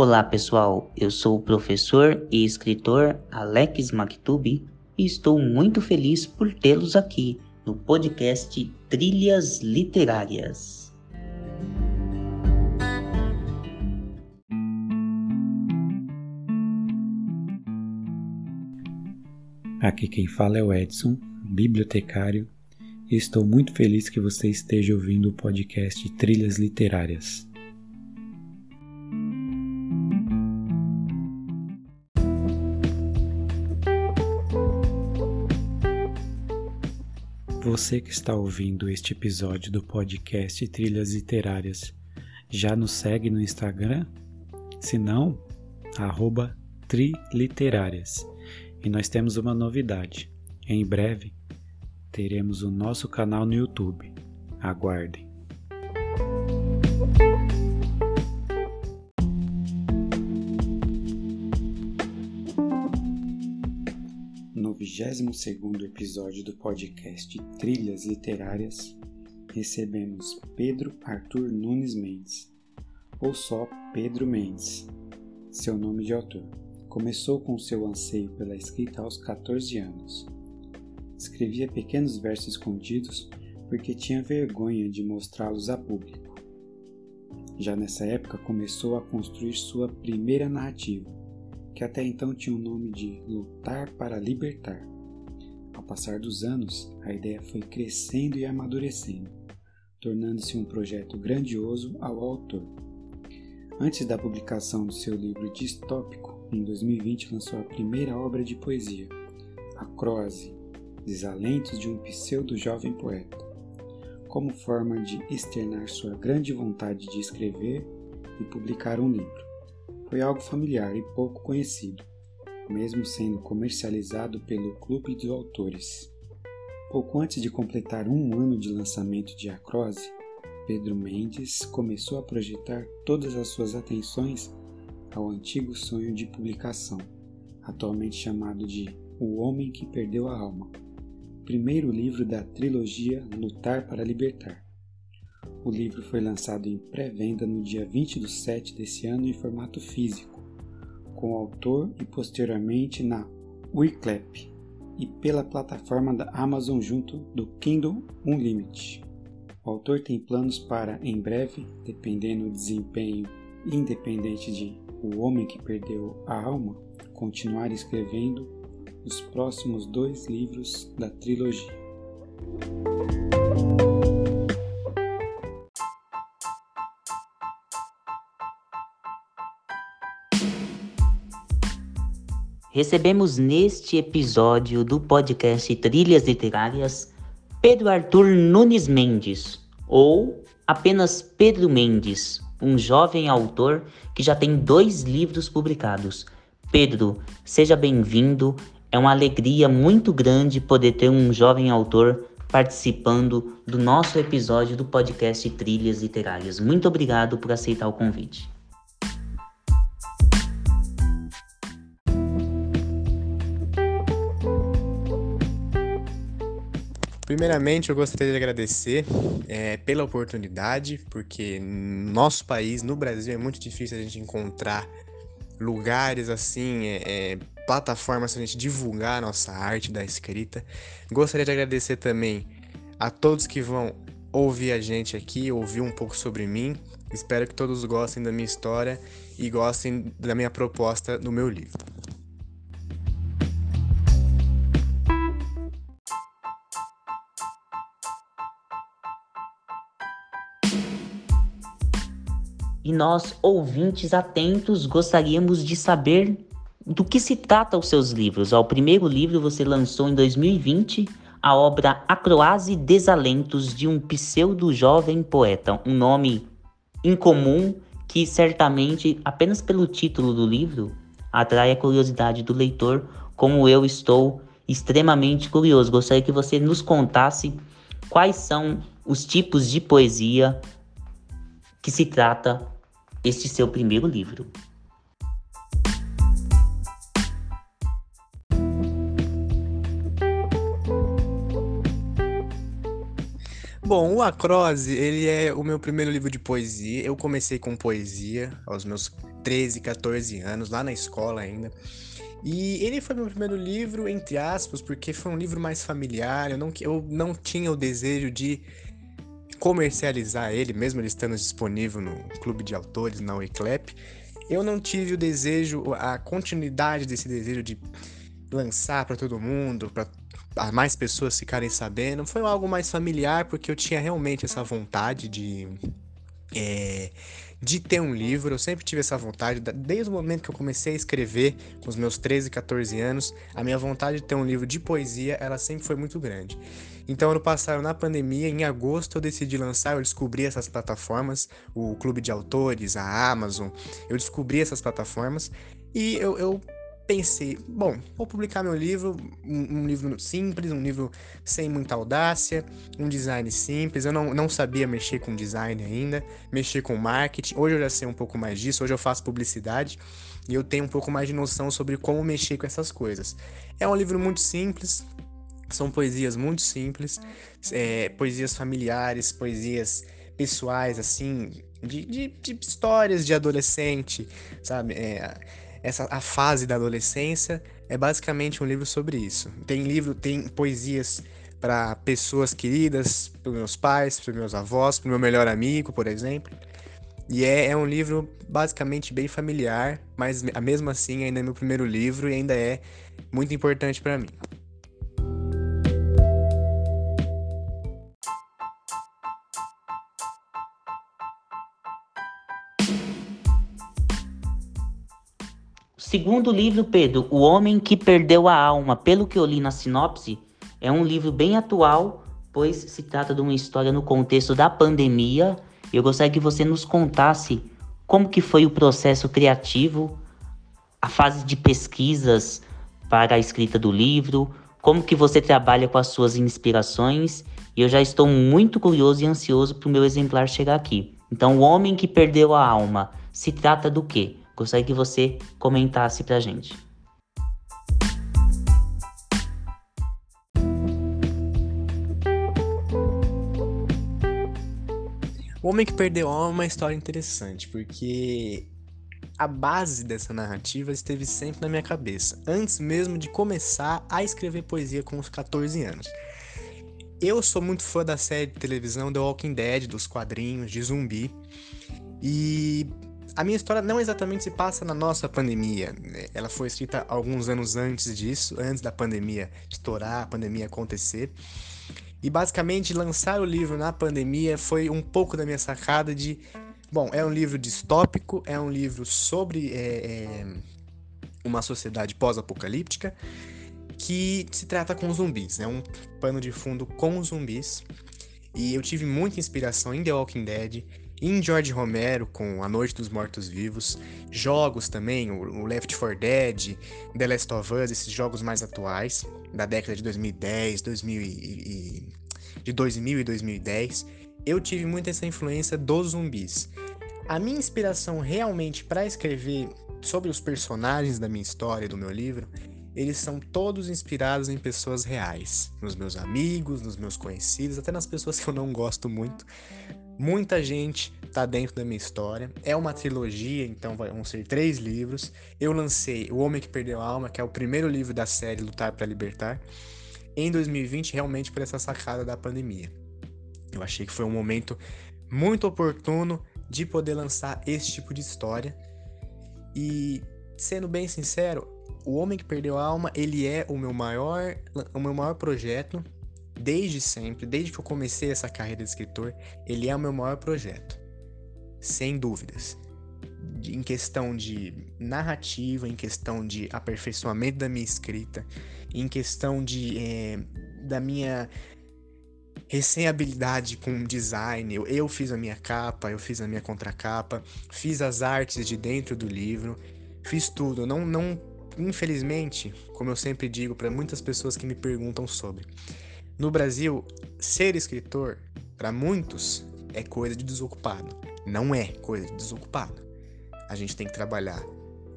Olá pessoal, eu sou o professor e escritor Alex Maktubi e estou muito feliz por tê-los aqui no podcast Trilhas Literárias. Aqui quem fala é o Edson, bibliotecário, e estou muito feliz que você esteja ouvindo o podcast Trilhas Literárias. Você que está ouvindo este episódio do podcast Trilhas Literárias já nos segue no Instagram? Se não, arroba Triliterárias. E nós temos uma novidade. Em breve teremos o nosso canal no YouTube. Aguardem. No 22 episódio do podcast Trilhas Literárias, recebemos Pedro Arthur Nunes Mendes, ou só Pedro Mendes, seu nome de autor. Começou com seu anseio pela escrita aos 14 anos. Escrevia pequenos versos escondidos porque tinha vergonha de mostrá-los a público. Já nessa época começou a construir sua primeira narrativa, que até então tinha o nome de Lutar para Libertar. Ao passar dos anos, a ideia foi crescendo e amadurecendo, tornando-se um projeto grandioso ao autor. Antes da publicação do seu livro distópico, em 2020 lançou a primeira obra de poesia, A Croase, Desalentos de um pseudo-jovem poeta, como forma de externar sua grande vontade de escrever e publicar um livro. Foi algo familiar e pouco conhecido, mesmo sendo comercializado pelo Clube dos Autores. Pouco antes de completar um ano de lançamento de Acrose, Pedro Mendes começou a projetar todas as suas atenções ao antigo sonho de publicação, atualmente chamado de O Homem que Perdeu a Alma, primeiro livro da trilogia Lutar para Libertar. O livro foi lançado em pré-venda no dia 20 de 7 desse ano em formato físico, com o autor e posteriormente na Wiclap e pela plataforma da Amazon junto do Kindle Unlimited. O autor tem planos para, em breve, dependendo do desempenho independente de o homem que perdeu a alma, continuar escrevendo os próximos dois livros da trilogia. Recebemos neste episódio do podcast Trilhas Literárias Pedro Arthur Nunes Mendes, ou apenas Pedro Mendes, um jovem autor que já tem dois livros publicados. Pedro, seja bem-vindo. É uma alegria muito grande poder ter um jovem autor participando do nosso episódio do podcast Trilhas Literárias. Muito obrigado por aceitar o convite. Primeiramente, eu gostaria de agradecer é, pela oportunidade, porque no nosso país, no Brasil, é muito difícil a gente encontrar lugares assim, é, é, plataformas para a gente divulgar a nossa arte da escrita. Gostaria de agradecer também a todos que vão ouvir a gente aqui, ouvir um pouco sobre mim. Espero que todos gostem da minha história e gostem da minha proposta no meu livro. E nós, ouvintes atentos, gostaríamos de saber do que se trata os seus livros. O primeiro livro você lançou em 2020, a obra Acroase Desalentos de um pseudo-jovem poeta, um nome incomum que certamente, apenas pelo título do livro, atrai a curiosidade do leitor, como eu estou extremamente curioso. Gostaria que você nos contasse quais são os tipos de poesia que se trata este seu primeiro livro. Bom, o Acrose, ele é o meu primeiro livro de poesia. Eu comecei com poesia aos meus 13, 14 anos, lá na escola ainda. E ele foi meu primeiro livro, entre aspas, porque foi um livro mais familiar. Eu não, eu não tinha o desejo de comercializar ele, mesmo ele estando disponível no Clube de Autores, na Wiclap. Eu não tive o desejo, a continuidade desse desejo de lançar para todo mundo, para mais pessoas ficarem sabendo. Foi algo mais familiar, porque eu tinha realmente essa vontade de. É, de ter um livro, eu sempre tive essa vontade, desde o momento que eu comecei a escrever, com os meus 13, 14 anos, a minha vontade de ter um livro de poesia, ela sempre foi muito grande. Então, ano passado, na pandemia, em agosto, eu decidi lançar, eu descobri essas plataformas, o Clube de Autores, a Amazon, eu descobri essas plataformas e eu, eu pensei, bom, vou publicar meu livro, um, um, livro simples, um livro sem muita audácia, um design simples. Eu não, não sabia mexer com design ainda, mexer com marketing. Hoje eu já sei um pouco mais disso, hoje eu faço publicidade e eu tenho um pouco mais de noção sobre como mexer com essas coisas. É um livro muito simples, são poesias muito simples, é, poesias familiares, poesias pessoais, assim, de, de, de histórias de adolescente, sabe? É, essa a fase da adolescência é basicamente um livro sobre isso. Tem livro, tem poesias para pessoas queridas, para meus pais, para meus avós, para meu melhor amigo, por exemplo. E é, é, um livro basicamente bem familiar, mas mesmo assim ainda é meu primeiro livro e ainda é muito importante para mim. Segundo livro, Pedro, O Homem que Perdeu a Alma, pelo que eu li na sinopse, é um livro bem atual, pois se trata de uma história no contexto da pandemia. Eu gostaria que você nos contasse como que foi o processo criativo, a fase de pesquisas para a escrita do livro, como que você trabalha com as suas inspirações. E eu já estou muito curioso e ansioso para o meu exemplar chegar aqui. Então, O Homem que Perdeu a Alma se trata do quê? Gostaria que você comentasse pra gente. O Homem que Perdeu é uma história interessante, porque a base dessa narrativa esteve sempre na minha cabeça, antes mesmo de começar a escrever poesia com os 14 anos. Eu sou muito fã da série de televisão The Walking Dead, dos quadrinhos, de zumbi, e a minha história não exatamente se passa na nossa pandemia. Né? Ela foi escrita alguns anos antes disso, antes da pandemia estourar, a pandemia acontecer. E basicamente lançar o livro na pandemia foi um pouco da minha sacada de. Bom, é um livro distópico, é um livro sobre é, é, uma sociedade pós-apocalíptica que se trata com zumbis. É um pano de fundo com zumbis. E eu tive muita inspiração em The Walking Dead em George Romero com A Noite dos Mortos Vivos, jogos também, o Left 4 Dead, The Last of Us, esses jogos mais atuais da década de 2010, 2000 e, de 2000 e 2010, eu tive muita essa influência dos zumbis. A minha inspiração realmente para escrever sobre os personagens da minha história, do meu livro, eles são todos inspirados em pessoas reais, nos meus amigos, nos meus conhecidos, até nas pessoas que eu não gosto muito, Muita gente tá dentro da minha história. É uma trilogia, então vão ser três livros. Eu lancei O Homem que Perdeu a Alma, que é o primeiro livro da série Lutar para Libertar, em 2020, realmente por essa sacada da pandemia. Eu achei que foi um momento muito oportuno de poder lançar esse tipo de história. E sendo bem sincero, O Homem que Perdeu a Alma, ele é o meu maior, o meu maior projeto desde sempre, desde que eu comecei essa carreira de escritor, ele é o meu maior projeto. Sem dúvidas. Em questão de narrativa, em questão de aperfeiçoamento da minha escrita, em questão de é, da minha recém-habilidade com design. Eu, eu fiz a minha capa, eu fiz a minha contracapa, fiz as artes de dentro do livro, fiz tudo. Não, não, infelizmente, como eu sempre digo para muitas pessoas que me perguntam sobre, no Brasil, ser escritor, para muitos, é coisa de desocupado. Não é coisa de desocupado. A gente tem que trabalhar.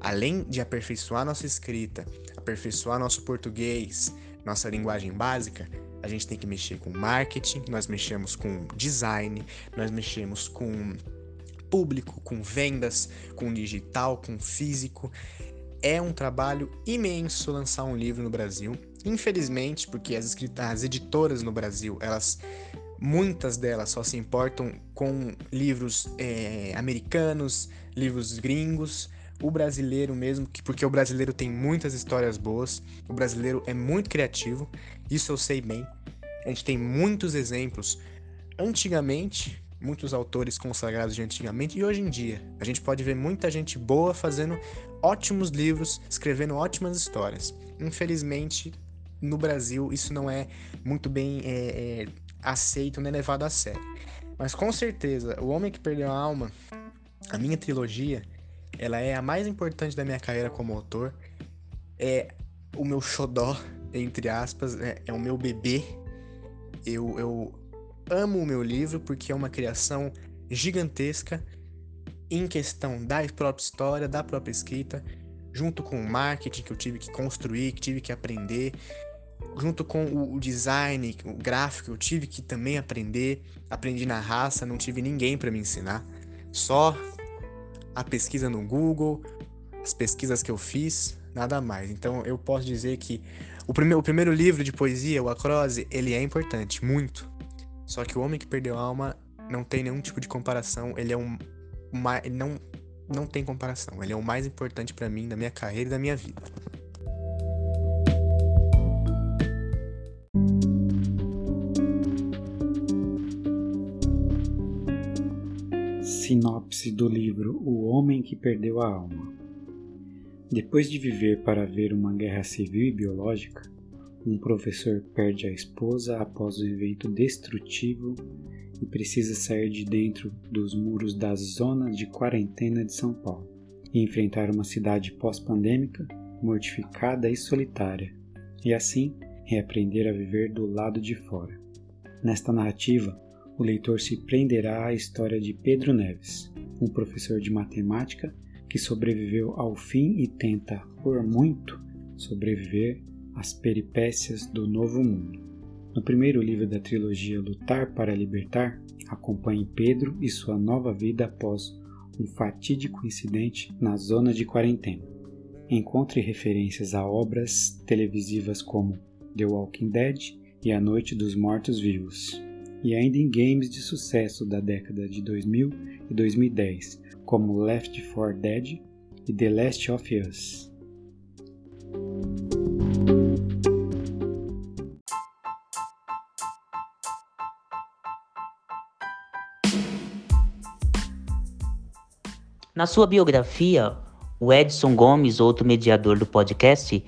Além de aperfeiçoar nossa escrita, aperfeiçoar nosso português, nossa linguagem básica, a gente tem que mexer com marketing, nós mexemos com design, nós mexemos com público, com vendas, com digital, com físico. É um trabalho imenso lançar um livro no Brasil. Infelizmente, porque as, as editoras no Brasil, elas muitas delas só se importam com livros é, americanos, livros gringos, o brasileiro mesmo, porque o brasileiro tem muitas histórias boas, o brasileiro é muito criativo, isso eu sei bem. A gente tem muitos exemplos. Antigamente, muitos autores consagrados de antigamente e hoje em dia. A gente pode ver muita gente boa fazendo ótimos livros, escrevendo ótimas histórias. Infelizmente, no Brasil, isso não é muito bem é, é, aceito nem levado a sério. Mas com certeza, O Homem que Perdeu a Alma, a minha trilogia, ela é a mais importante da minha carreira como autor. É o meu xodó, entre aspas, é, é o meu bebê. Eu, eu amo o meu livro porque é uma criação gigantesca em questão da própria história, da própria escrita, junto com o marketing que eu tive que construir, que tive que aprender, junto com o design, o gráfico, eu tive que também aprender. Aprendi na raça, não tive ninguém para me ensinar, só a pesquisa no Google, as pesquisas que eu fiz, nada mais. Então eu posso dizer que o, prime o primeiro livro de poesia, o Acrose, ele é importante, muito. Só que o Homem que Perdeu a Alma não tem nenhum tipo de comparação. Ele é um. Uma, ele não, não tem comparação. Ele é o mais importante para mim, da minha carreira e da minha vida. Sinopse do livro O Homem que Perdeu a Alma. Depois de viver para ver uma guerra civil e biológica, um professor perde a esposa após um evento destrutivo e precisa sair de dentro dos muros da zona de quarentena de São Paulo e enfrentar uma cidade pós-pandêmica, mortificada e solitária, e assim reaprender a viver do lado de fora. Nesta narrativa, o leitor se prenderá à história de Pedro Neves, um professor de matemática que sobreviveu ao fim e tenta, por muito, sobreviver as peripécias do Novo Mundo. No primeiro livro da trilogia Lutar para Libertar, acompanhe Pedro e sua nova vida após um fatídico incidente na zona de quarentena. Encontre referências a obras televisivas como The Walking Dead e A Noite dos Mortos-Vivos, e ainda em games de sucesso da década de 2000 e 2010, como Left 4 Dead e The Last of Us. Na sua biografia, o Edson Gomes, outro mediador do podcast,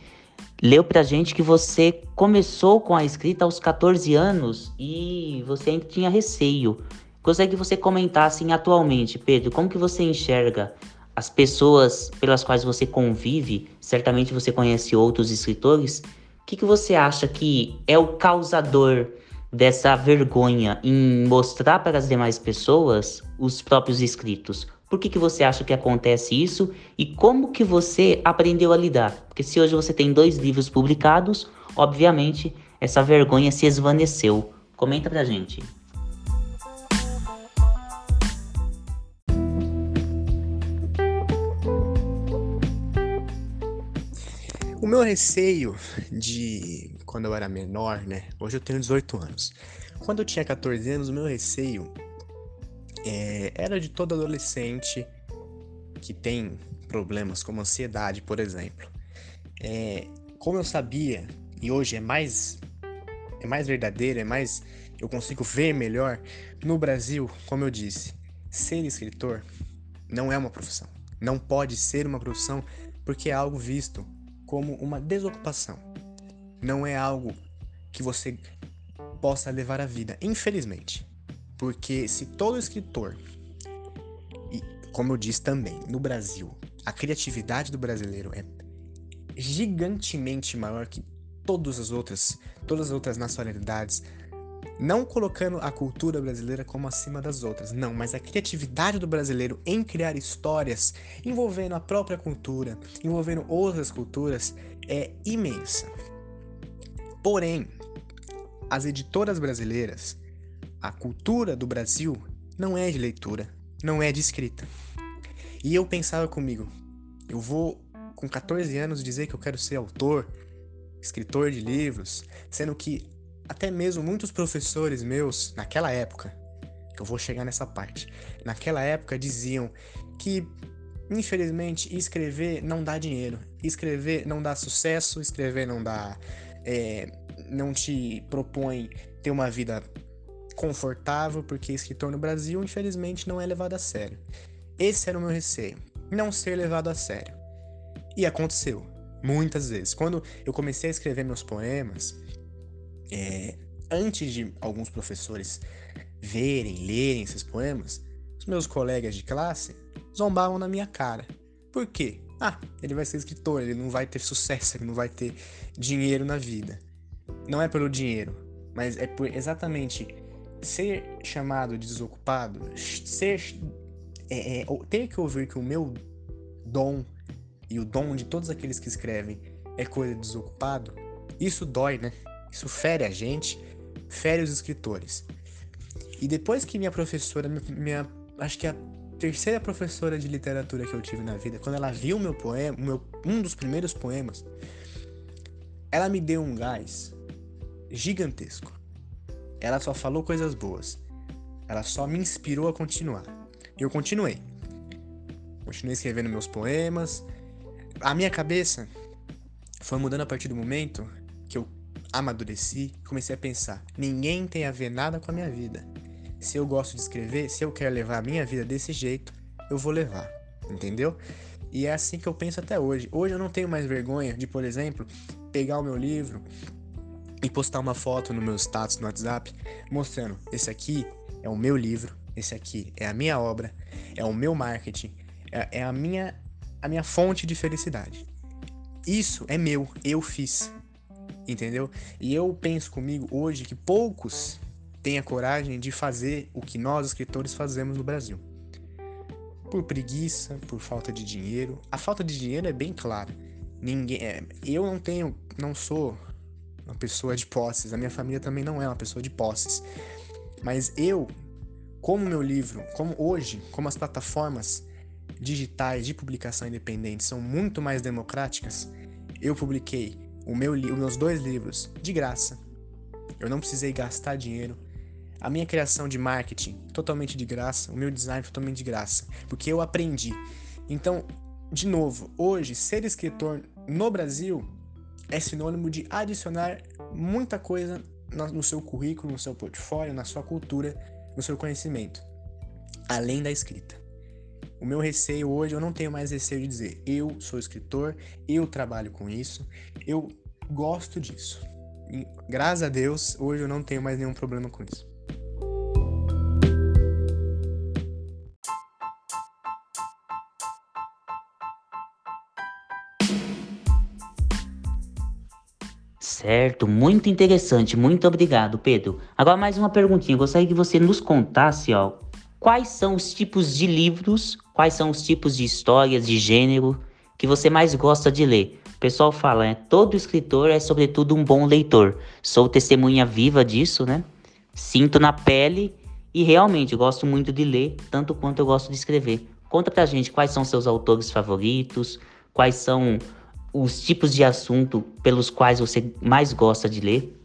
leu pra gente que você começou com a escrita aos 14 anos e você ainda tinha receio. Gostaria que você comentasse atualmente, Pedro, como que você enxerga as pessoas pelas quais você convive, certamente você conhece outros escritores, o que, que você acha que é o causador dessa vergonha em mostrar para as demais pessoas os próprios escritos? Por que, que você acha que acontece isso e como que você aprendeu a lidar? Porque se hoje você tem dois livros publicados, obviamente essa vergonha se esvaneceu. Comenta pra gente. O meu receio de quando eu era menor, né? Hoje eu tenho 18 anos. Quando eu tinha 14 anos, o meu receio é, era de todo adolescente que tem problemas como ansiedade, por exemplo. É, como eu sabia, e hoje é mais é mais verdadeiro, é mais eu consigo ver melhor no Brasil, como eu disse, ser escritor não é uma profissão. Não pode ser uma profissão porque é algo visto como uma desocupação. Não é algo que você possa levar a vida, infelizmente. Porque se todo escritor, e como eu disse também, no Brasil, a criatividade do brasileiro é gigantemente maior que todas as outras, todas as outras nacionalidades, não colocando a cultura brasileira como acima das outras, não, mas a criatividade do brasileiro em criar histórias envolvendo a própria cultura, envolvendo outras culturas, é imensa. Porém, as editoras brasileiras, a cultura do Brasil não é de leitura, não é de escrita. E eu pensava comigo, eu vou com 14 anos dizer que eu quero ser autor, escritor de livros, sendo que até mesmo muitos professores meus naquela época, que eu vou chegar nessa parte, naquela época diziam que infelizmente escrever não dá dinheiro, escrever não dá sucesso, escrever não dá, é, não te propõe ter uma vida confortável, porque escritor no Brasil infelizmente não é levado a sério. Esse era o meu receio, não ser levado a sério. E aconteceu, muitas vezes. Quando eu comecei a escrever meus poemas, é, antes de alguns professores verem, lerem esses poemas, os meus colegas de classe zombavam na minha cara. Por quê? Ah, ele vai ser escritor, ele não vai ter sucesso, ele não vai ter dinheiro na vida. Não é pelo dinheiro, mas é por exatamente ser chamado de desocupado, ser é, é, ter que ouvir que o meu dom e o dom de todos aqueles que escrevem é coisa de desocupado, isso dói, né? Isso fere a gente, fere os escritores. E depois que minha professora, minha, acho que a terceira professora de literatura que eu tive na vida, quando ela viu meu poema, meu, um dos primeiros poemas, ela me deu um gás gigantesco. Ela só falou coisas boas. Ela só me inspirou a continuar. E eu continuei. Continuei escrevendo meus poemas, a minha cabeça foi mudando a partir do momento que eu amadureci e comecei a pensar: ninguém tem a ver nada com a minha vida. Se eu gosto de escrever, se eu quero levar a minha vida desse jeito, eu vou levar, entendeu? E é assim que eu penso até hoje. Hoje eu não tenho mais vergonha de, por exemplo, pegar o meu livro e postar uma foto no meu status no WhatsApp mostrando: esse aqui é o meu livro, esse aqui é a minha obra, é o meu marketing, é, é a minha a minha fonte de felicidade. Isso é meu, eu fiz. Entendeu? E eu penso comigo hoje que poucos têm a coragem de fazer o que nós escritores fazemos no Brasil. Por preguiça, por falta de dinheiro. A falta de dinheiro é bem clara. Ninguém, é, eu não tenho, não sou uma pessoa de posses. A minha família também não é uma pessoa de posses. Mas eu, como meu livro, como hoje, como as plataformas digitais de publicação independente são muito mais democráticas, eu publiquei o meu, os meus dois livros de graça. Eu não precisei gastar dinheiro. A minha criação de marketing totalmente de graça, o meu design totalmente de graça, porque eu aprendi. Então, de novo, hoje ser escritor no Brasil é sinônimo de adicionar muita coisa no seu currículo, no seu portfólio, na sua cultura, no seu conhecimento, além da escrita. O meu receio hoje, eu não tenho mais receio de dizer, eu sou escritor, eu trabalho com isso, eu gosto disso. E, graças a Deus, hoje eu não tenho mais nenhum problema com isso. Certo, muito interessante, muito obrigado, Pedro. Agora mais uma perguntinha, gostaria que você nos contasse, ó, quais são os tipos de livros, quais são os tipos de histórias, de gênero que você mais gosta de ler. O pessoal fala, né? Todo escritor é sobretudo um bom leitor. Sou testemunha viva disso, né? Sinto na pele e realmente gosto muito de ler, tanto quanto eu gosto de escrever. Conta pra gente quais são seus autores favoritos, quais são os tipos de assunto pelos quais você mais gosta de ler.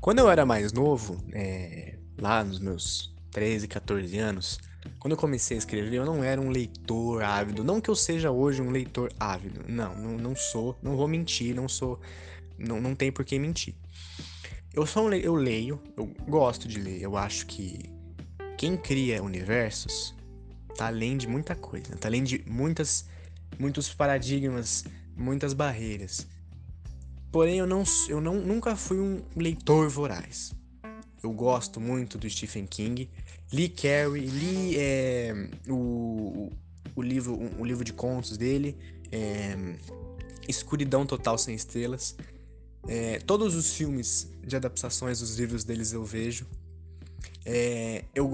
Quando eu era mais novo, é, lá nos meus 13, 14 anos, quando eu comecei a escrever, eu não era um leitor ávido. Não que eu seja hoje um leitor ávido. Não, não, não sou. Não vou mentir, não sou. Não, não tem por que mentir. Eu um, eu leio, eu gosto de ler. Eu acho que quem cria universos tá além de muita coisa, tá além de muitas, muitos paradigmas, muitas barreiras. Porém, eu, não, eu não, nunca fui um leitor voraz. Eu gosto muito do Stephen King. Li Carrie, li é, o, o, livro, o livro de contos dele, é, Escuridão Total Sem Estrelas. É, todos os filmes de adaptações dos livros deles eu vejo. É, eu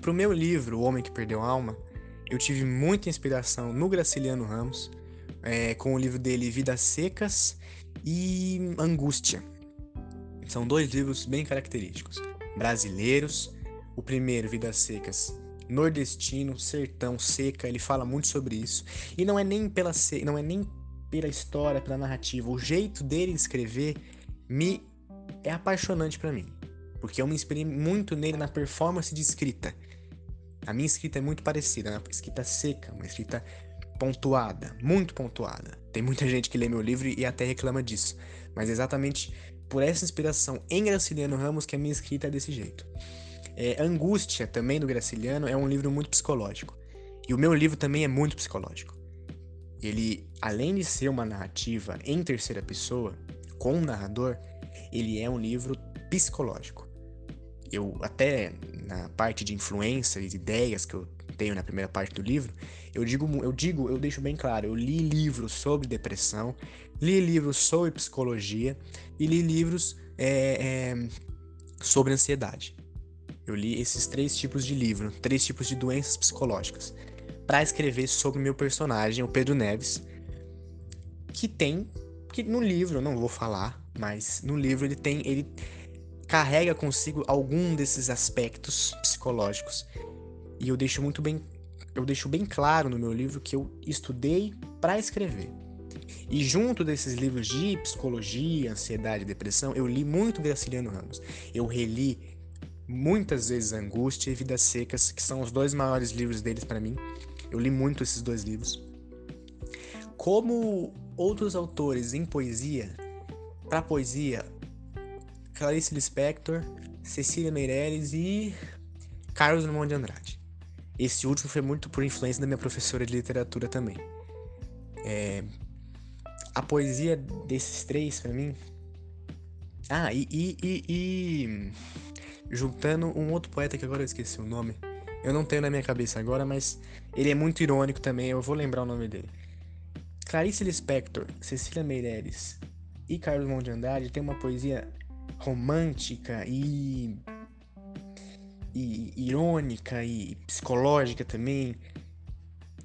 Pro meu livro, O Homem que Perdeu a Alma, eu tive muita inspiração no Graciliano Ramos, é, com o livro dele Vidas Secas e Angústia. São dois livros bem característicos, brasileiros. O primeiro, Vidas Secas, nordestino, sertão, seca, ele fala muito sobre isso. E não é nem pela não é nem pela história, pela narrativa, o jeito dele escrever me é apaixonante para mim, porque eu me inspirei muito nele na performance de escrita. A minha escrita é muito parecida, uma escrita seca, uma escrita pontuada, muito pontuada. Tem muita gente que lê meu livro e até reclama disso, mas exatamente por essa inspiração em Graciliano Ramos que a minha escrita é desse jeito. É, Angústia, também do Graciliano, é um livro muito psicológico. E o meu livro também é muito psicológico. Ele, além de ser uma narrativa em terceira pessoa, com um narrador, ele é um livro psicológico. Eu até na parte de influência e ideias que eu tenho na primeira parte do livro, eu digo, eu digo, eu deixo bem claro, eu li livros sobre depressão, li livros sobre psicologia e li livros é, é, sobre ansiedade. Eu li esses três tipos de livro, três tipos de doenças psicológicas, para escrever sobre o meu personagem, o Pedro Neves, que tem, que no livro eu não vou falar, mas no livro ele tem, ele carrega consigo algum desses aspectos psicológicos. E eu deixo muito bem, eu deixo bem claro no meu livro que eu estudei para escrever. E junto desses livros de psicologia, ansiedade e depressão, eu li muito Graciliano Ramos. Eu reli muitas vezes Angústia e Vidas Secas, que são os dois maiores livros deles para mim. Eu li muito esses dois livros. Como outros autores em poesia, para poesia, Clarice Lispector, Cecília Meirelles e Carlos Drummond de Andrade. Esse último foi muito por influência da minha professora de literatura também. É, a poesia desses três, para mim. Ah, e, e, e, e, juntando um outro poeta que agora eu esqueci o nome. Eu não tenho na minha cabeça agora, mas ele é muito irônico também, eu vou lembrar o nome dele. Clarice Lispector, Cecília Meirelles e Carlos Monte Andrade tem uma poesia romântica e, e irônica e psicológica também,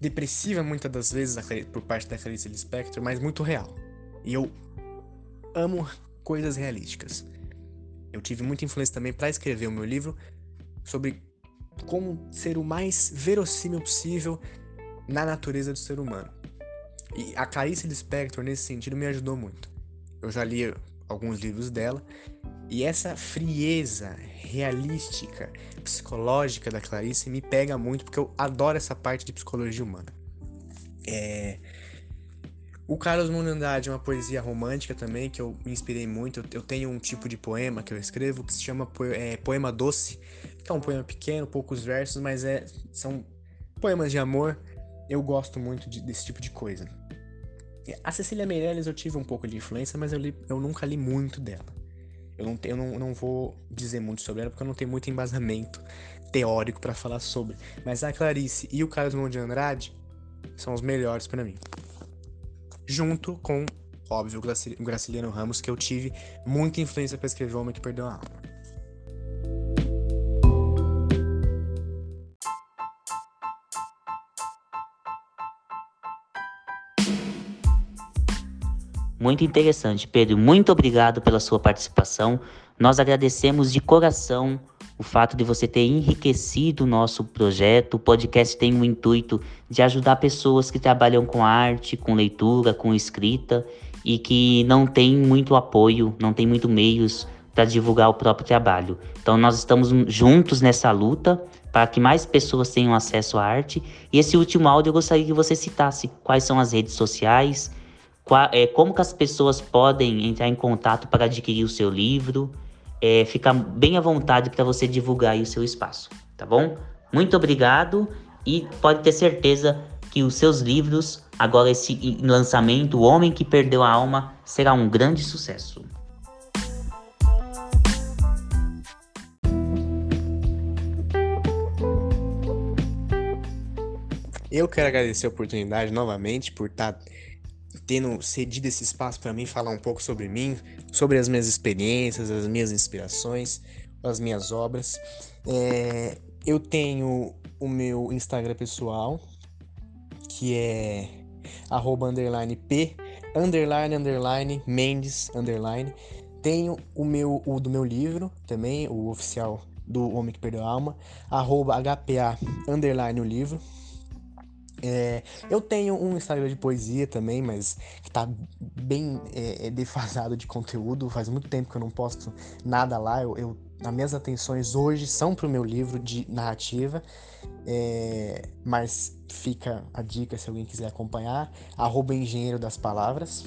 depressiva muitas das vezes por parte da Clarice Lispector, mas muito real. E eu amo coisas realísticas. Eu tive muita influência também para escrever o meu livro sobre como ser o mais verossímil possível na natureza do ser humano. E a Clarice Lispector, nesse sentido, me ajudou muito. Eu já li alguns livros dela e essa frieza realística, psicológica da Clarice me pega muito porque eu adoro essa parte de psicologia humana. É... O Carlos Munandade é uma poesia romântica também, que eu me inspirei muito. Eu tenho um tipo de poema que eu escrevo que se chama é, Poema Doce, que é um poema pequeno, poucos versos, mas é, são poemas de amor. Eu gosto muito de, desse tipo de coisa. A Cecília Meirelles eu tive um pouco de influência, mas eu, li, eu nunca li muito dela. Eu não, eu não, não vou dizer muito sobre ela porque eu não tenho muito embasamento teórico para falar sobre. Mas a Clarice e o Carlos Mão de Andrade são os melhores para mim. Junto com, óbvio, o Graciliano Ramos, que eu tive muita influência para escrever O Homem que Perdeu a Alma. Muito interessante, Pedro. Muito obrigado pela sua participação. Nós agradecemos de coração o fato de você ter enriquecido o nosso projeto. O podcast tem o intuito de ajudar pessoas que trabalham com arte, com leitura, com escrita e que não têm muito apoio, não têm muito meios para divulgar o próprio trabalho. Então nós estamos juntos nessa luta para que mais pessoas tenham acesso à arte. E esse último áudio eu gostaria que você citasse quais são as redes sociais, qual, é, como que as pessoas podem entrar em contato para adquirir o seu livro. É, fica bem à vontade para você divulgar o seu espaço, tá bom? Muito obrigado e pode ter certeza que os seus livros, agora esse lançamento, O Homem que Perdeu a Alma, será um grande sucesso. Eu quero agradecer a oportunidade novamente por estar tendo cedido esse espaço para mim falar um pouco sobre mim, sobre as minhas experiências, as minhas inspirações, as minhas obras. É, eu tenho o meu Instagram pessoal, que é arroba underline P, underline, underline, Mendes, underline. Tenho o meu, o do meu livro também, o oficial do Homem que Perdeu a Alma, arroba HPA, underline o livro. É, eu tenho um Instagram de poesia também, mas que tá bem é, é, defasado de conteúdo. Faz muito tempo que eu não posto nada lá. Eu, eu as minhas atenções hoje são pro meu livro de narrativa. É, mas fica a dica se alguém quiser acompanhar. Arroba Engenheiro das Palavras.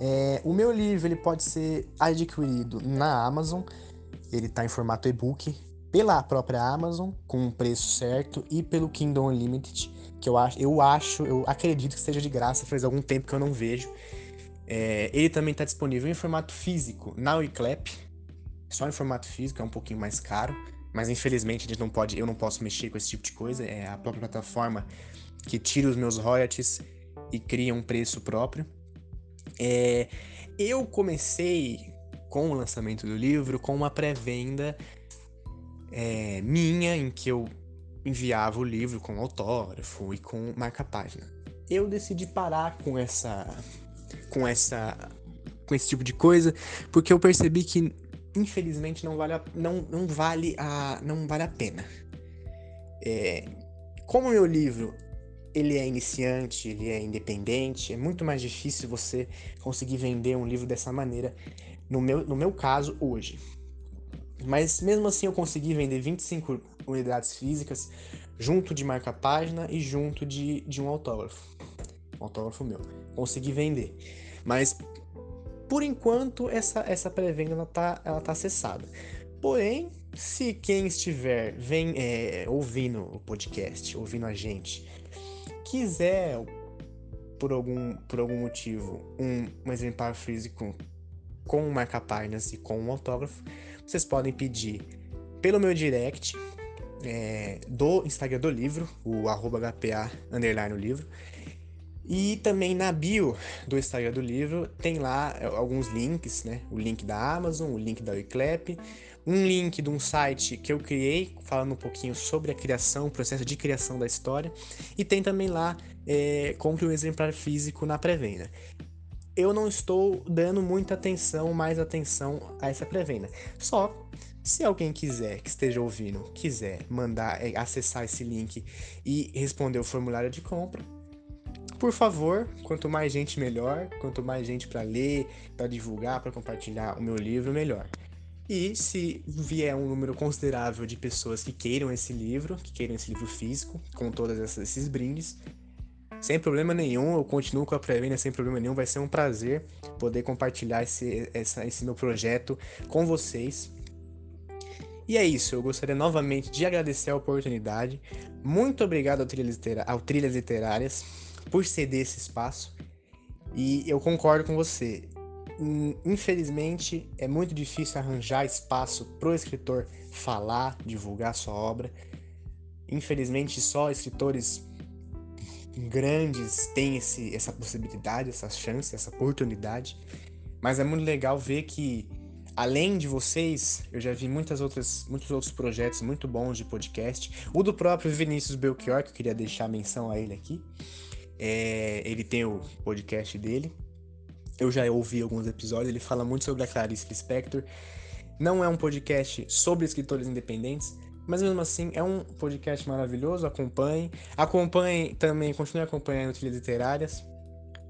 É, o meu livro ele pode ser adquirido na Amazon. Ele está em formato e-book pela própria Amazon com um preço certo e pelo Kindle Unlimited que eu acho, eu acho, eu acredito que seja de graça, faz algum tempo que eu não vejo. É, ele também está disponível em formato físico na Wiclap, só em formato físico, é um pouquinho mais caro, mas infelizmente a gente não pode, eu não posso mexer com esse tipo de coisa, é a própria plataforma que tira os meus royalties e cria um preço próprio. É, eu comecei com o lançamento do livro com uma pré-venda é, minha, em que eu enviava o livro com autógrafo e com marca-página. Eu decidi parar com essa com essa com esse tipo de coisa, porque eu percebi que infelizmente não vale a, não, não vale a não vale a pena. É, como o meu livro ele é iniciante, ele é independente, é muito mais difícil você conseguir vender um livro dessa maneira no meu, no meu caso hoje. Mas mesmo assim eu consegui vender 25 unidades físicas junto de marca-página e junto de, de um autógrafo. Um autógrafo meu. Consegui vender. Mas por enquanto essa, essa pré-venda tá, ela tá acessada. Porém, se quem estiver vem, é, ouvindo o podcast, ouvindo a gente, quiser por algum, por algum motivo um, um exemplar físico com marca-páginas e com um autógrafo, vocês podem pedir pelo meu direct é, do Instagram do livro, o arroba HPA underline o livro. E também na bio do Instagram do livro tem lá é, alguns links, né? O link da Amazon, o link da Wiclap, um link de um site que eu criei falando um pouquinho sobre a criação, o processo de criação da história. E tem também lá é, compre um exemplar físico na pré-venda eu não estou dando muita atenção, mais atenção a essa pré-venda. Só se alguém quiser, que esteja ouvindo, quiser mandar, é, acessar esse link e responder o formulário de compra, por favor, quanto mais gente melhor, quanto mais gente para ler, para divulgar, para compartilhar o meu livro, melhor. E se vier um número considerável de pessoas que queiram esse livro, que queiram esse livro físico, com todos esses brindes, sem problema nenhum, eu continuo com a pré-venda sem problema nenhum. Vai ser um prazer poder compartilhar esse, essa, esse meu projeto com vocês. E é isso, eu gostaria novamente de agradecer a oportunidade. Muito obrigado ao Trilhas, ao Trilhas Literárias por ceder esse espaço. E eu concordo com você. Infelizmente, é muito difícil arranjar espaço para o escritor falar, divulgar sua obra. Infelizmente, só escritores grandes têm esse, essa possibilidade, essa chance, essa oportunidade. Mas é muito legal ver que, além de vocês, eu já vi muitas outras, muitos outros projetos muito bons de podcast. O do próprio Vinícius Belchior, que eu queria deixar a menção a ele aqui. É, ele tem o podcast dele. Eu já ouvi alguns episódios, ele fala muito sobre a Clarice Lispector. Não é um podcast sobre escritores independentes, mas mesmo assim, é um podcast maravilhoso. Acompanhe. Acompanhe também, continue acompanhando Trilhas Literárias.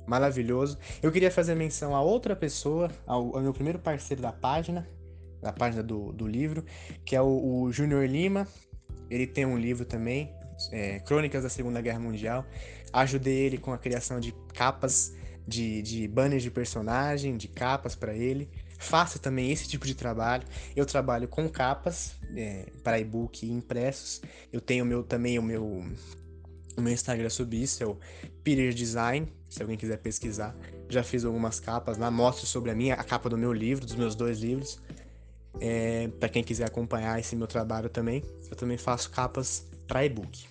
Maravilhoso. Eu queria fazer menção a outra pessoa, ao, ao meu primeiro parceiro da página, da página do, do livro, que é o, o Júnior Lima. Ele tem um livro também, é, Crônicas da Segunda Guerra Mundial. Ajudei ele com a criação de capas, de, de banners de personagem, de capas para ele faço também esse tipo de trabalho. Eu trabalho com capas é, para e-book impressos. Eu tenho meu, também o meu, o meu Instagram sobre isso, é o Peter Design, se alguém quiser pesquisar. Já fiz algumas capas lá, mostro sobre a minha, a capa do meu livro, dos meus dois livros. É, para quem quiser acompanhar esse meu trabalho também, eu também faço capas para e-book.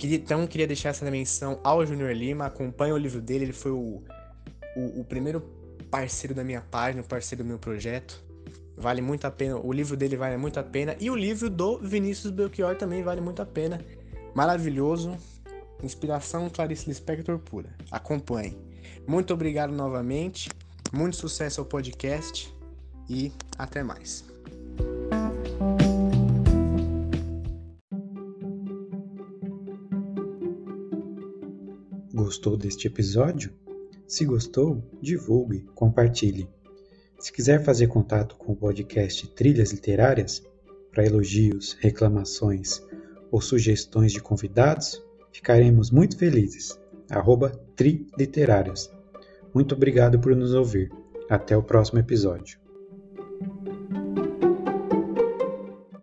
Então, queria deixar essa menção ao Junior Lima. Acompanhe o livro dele, ele foi o, o, o primeiro parceiro da minha página, parceiro do meu projeto. Vale muito a pena. O livro dele vale muito a pena. E o livro do Vinícius Belchior também vale muito a pena. Maravilhoso. Inspiração Clarice Lispector pura. Acompanhe. Muito obrigado novamente. Muito sucesso ao podcast e até mais. Gostou deste episódio? Se gostou, divulgue, compartilhe. Se quiser fazer contato com o podcast Trilhas Literárias, para elogios, reclamações ou sugestões de convidados, ficaremos muito felizes. Arroba. Muito obrigado por nos ouvir. Até o próximo episódio.